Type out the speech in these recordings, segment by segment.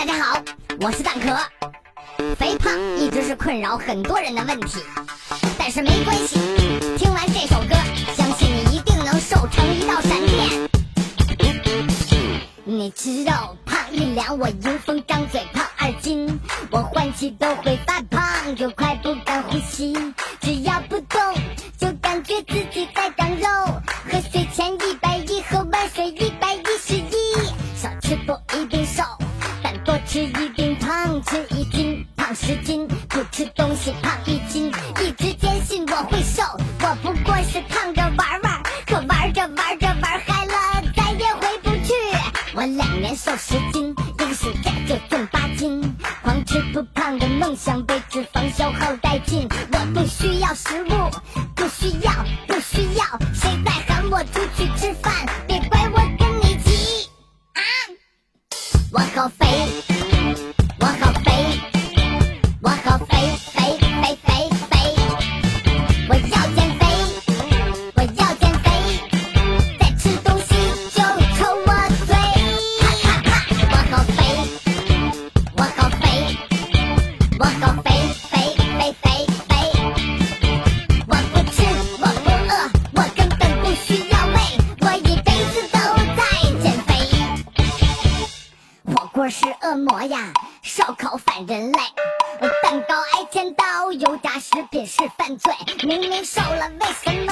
大家好，我是蛋壳。肥胖一直是困扰很多人的问题，但是没关系，听完这首歌，相信你一定能瘦成一道闪电。你吃肉胖一两，我迎风张嘴胖二斤，我换气都会发胖，就快不敢呼吸。只要不动，就感觉自己在长肉。喝水前一百吃一斤胖。吃一斤胖十斤，不吃东西胖一斤。一直坚信我会瘦，我不过是胖着玩玩，可玩着玩着玩嗨了，再也回不去。我两年瘦十斤，一个暑假就重八斤，狂吃不胖的梦想被脂肪消耗殆尽。我不需要食物，不需要，不需要，谁在喊我出去吃是恶魔呀，烧烤反人类，蛋糕挨千刀，油炸食品是犯罪。明明瘦了，为什么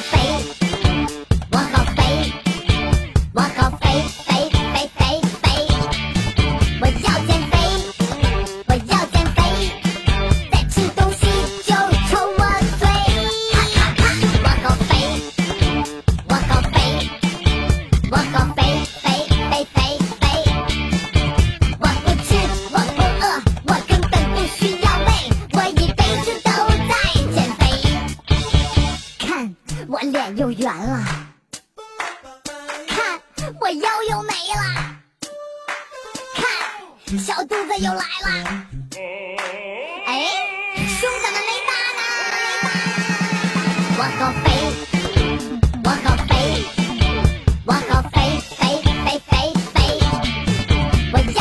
我又圆了，看我腰又没了，看小肚子又来了。哎，胸怎么没大呢？我好肥，我好肥，我好肥肥肥肥肥，我要